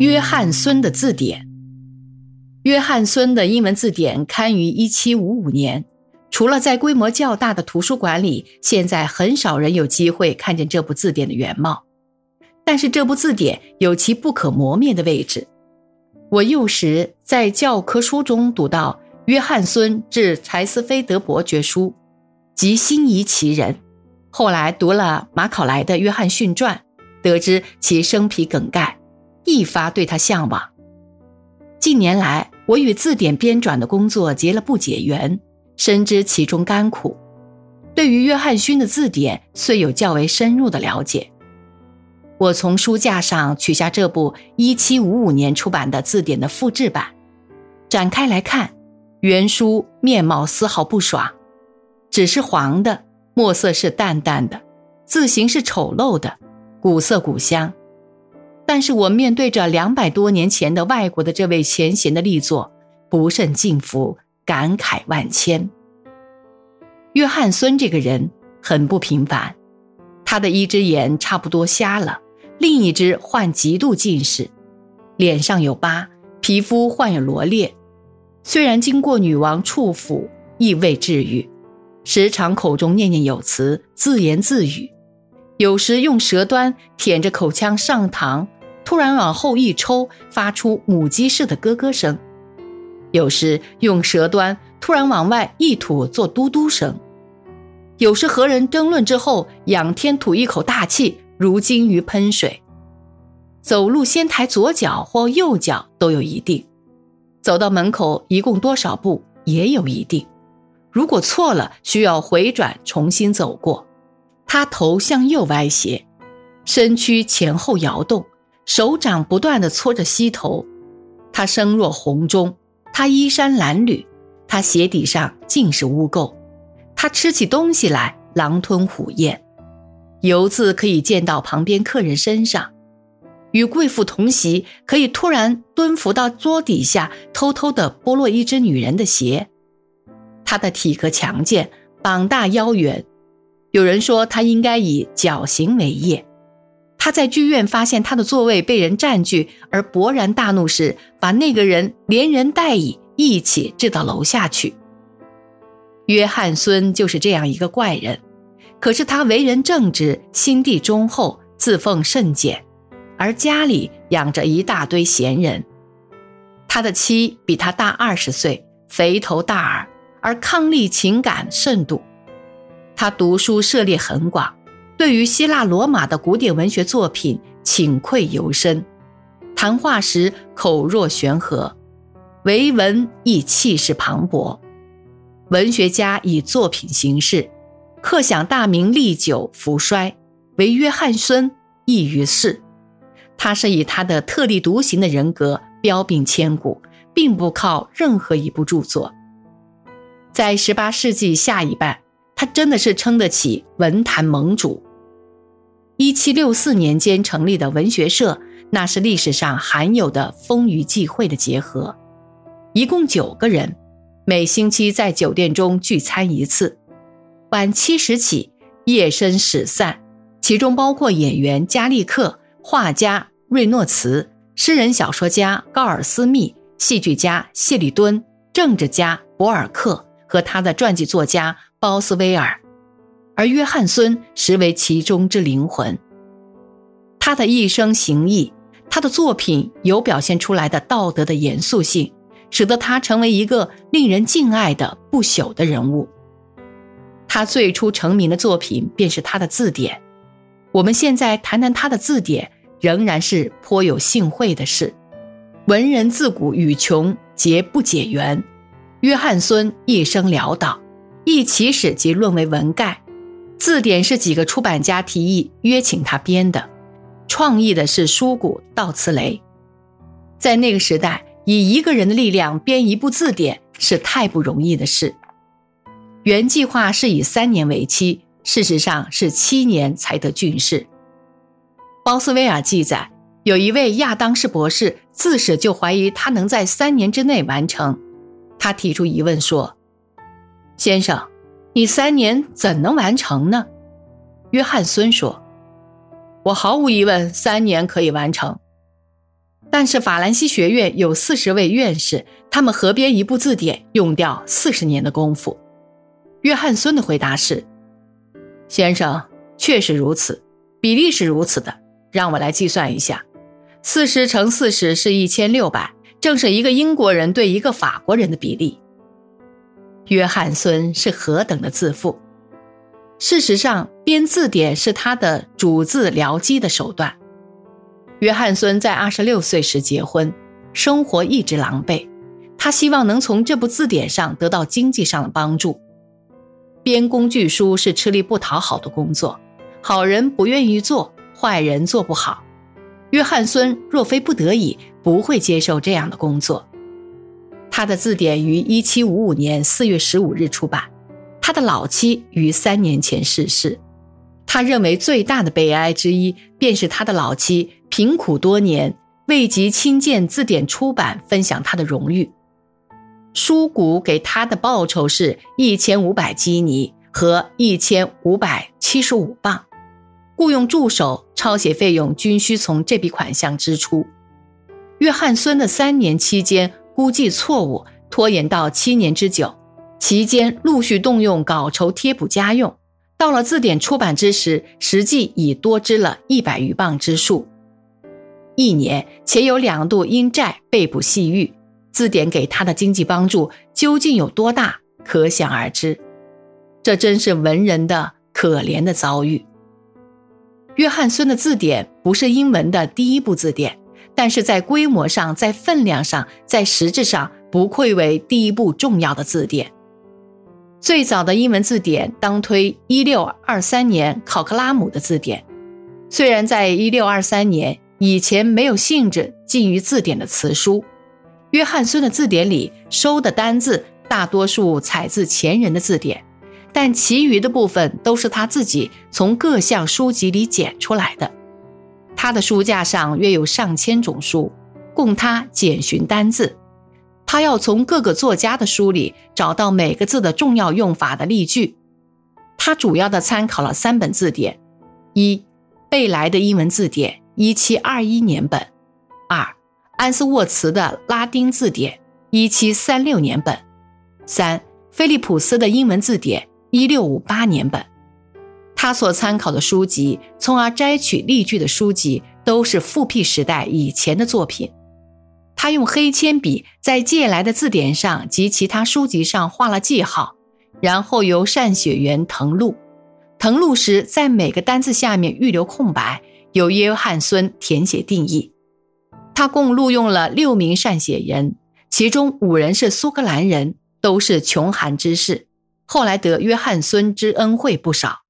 约翰孙的字典。约翰孙的英文字典刊于1755年。除了在规模较大的图书馆里，现在很少人有机会看见这部字典的原貌。但是这部字典有其不可磨灭的位置。我幼时在教科书中读到约翰孙致柴斯菲德伯爵书，即心仪其人。后来读了马考莱的《约翰逊传》，得知其生平梗概，一发对他向往。近年来，我与字典编纂的工作结了不解缘。深知其中甘苦，对于约翰逊的字典虽有较为深入的了解。我从书架上取下这部1755年出版的字典的复制版，展开来看，原书面貌丝毫不爽，纸是黄的，墨色是淡淡的，字形是丑陋的，古色古香。但是我面对着两百多年前的外国的这位前贤的力作，不甚敬服。感慨万千。约翰孙这个人很不平凡，他的一只眼差不多瞎了，另一只患极度近视，脸上有疤，皮肤患有罗列。虽然经过女王处抚，亦未治愈，时常口中念念有词，自言自语，有时用舌端舔着口腔上膛，突然往后一抽，发出母鸡似的咯咯声。有时用舌端突然往外一吐，做嘟嘟声；有时和人争论之后，仰天吐一口大气，如鲸鱼喷水。走路先抬左脚或右脚都有一定，走到门口一共多少步也有一定。如果错了，需要回转重新走过。他头向右歪斜，身躯前后摇动，手掌不断地搓着膝头。他声若洪钟。他衣衫褴褛，他鞋底上尽是污垢，他吃起东西来狼吞虎咽，油渍可以溅到旁边客人身上，与贵妇同席可以突然蹲伏到桌底下偷偷地剥落一只女人的鞋。他的体格强健，膀大腰圆，有人说他应该以绞刑为业。他在剧院发现他的座位被人占据，而勃然大怒时，把那个人连人带椅一起掷到楼下去。约翰孙就是这样一个怪人，可是他为人正直，心地忠厚，自奉甚简，而家里养着一大堆闲人。他的妻比他大二十岁，肥头大耳，而伉俪，情感甚笃。他读书涉猎很广。对于希腊罗马的古典文学作品，请愧尤深。谈话时口若悬河，为文亦气势磅礴。文学家以作品形式，刻享大明历久浮衰，为约翰孙亦于世。他是以他的特立独行的人格彪炳千古，并不靠任何一部著作。在十八世纪下一半。他真的是称得起文坛盟主。一七六四年间成立的文学社，那是历史上罕有的风雨际会的结合。一共九个人，每星期在酒店中聚餐一次，晚七时起，夜深始散。其中包括演员加利克、画家瑞诺茨、诗人小说家高尔斯密、戏剧家谢里敦、政治家博尔克和他的传记作家。鲍斯威尔，而约翰孙实为其中之灵魂。他的一生行义，他的作品有表现出来的道德的严肃性，使得他成为一个令人敬爱的不朽的人物。他最初成名的作品便是他的字典。我们现在谈谈他的字典，仍然是颇有幸会的事。文人自古与穷皆不解缘，约翰孙一生潦倒。一起始即论为文概，字典是几个出版家提议约请他编的，创意的是书谷道慈雷。在那个时代，以一个人的力量编一部字典是太不容易的事。原计划是以三年为期，事实上是七年才得郡士。鲍斯威尔记载，有一位亚当士博士自始就怀疑他能在三年之内完成，他提出疑问说。先生，你三年怎能完成呢？约翰孙说：“我毫无疑问，三年可以完成。但是法兰西学院有四十位院士，他们合编一部字典用掉四十年的功夫。约翰孙的回答是：“先生，确实如此，比例是如此的。让我来计算一下，四十乘四十是一千六百，正是一个英国人对一个法国人的比例。”约翰孙是何等的自负！事实上，编字典是他的主字僚机的手段。约翰孙在二十六岁时结婚，生活一直狼狈。他希望能从这部字典上得到经济上的帮助。编工具书是吃力不讨好的工作，好人不愿意做，坏人做不好。约翰孙若非不得已，不会接受这样的工作。他的字典于一七五五年四月十五日出版，他的老妻于三年前逝世。他认为最大的悲哀之一，便是他的老妻贫苦多年，未及亲见字典出版，分享他的荣誉。书谷给他的报酬是一千五百基尼和一千五百七十五磅，雇佣助手、抄写费用均需从这笔款项支出。约翰孙的三年期间估计错误，拖延到七年之久，期间陆续动用稿酬贴补家用。到了字典出版之时，实际已多支了一百余磅之数。一年且有两度因债被捕细狱，字典给他的经济帮助究竟有多大，可想而知。这真是文人的可怜的遭遇。约翰孙的字典不是英文的第一部字典，但是在规模上、在分量上、在实质上，不愧为第一部重要的字典。最早的英文字典当推一六二三年考克拉姆的字典，虽然在一六二三年以前没有性质近于字典的词书，约翰孙的字典里收的单字大多数采自前人的字典，但其余的部分都是他自己从各项书籍里捡出来的。他的书架上约有上千种书，供他检寻单字。他要从各个作家的书里找到每个字的重要用法的例句。他主要的参考了三本字典：一、贝莱的英文字典（一七二一年本）；二、安斯沃茨的拉丁字典（一七三六年本）；三、菲利普斯的英文字典（一六五八年本）。他所参考的书籍，从而摘取例句的书籍，都是复辟时代以前的作品。他用黑铅笔在借来的字典上及其他书籍上画了记号，然后由善写员誊录。誊录时，在每个单字下面预留空白，由约翰孙填写定义。他共录用了六名善写人，其中五人是苏格兰人，都是穷寒之士，后来得约翰孙之恩惠不少。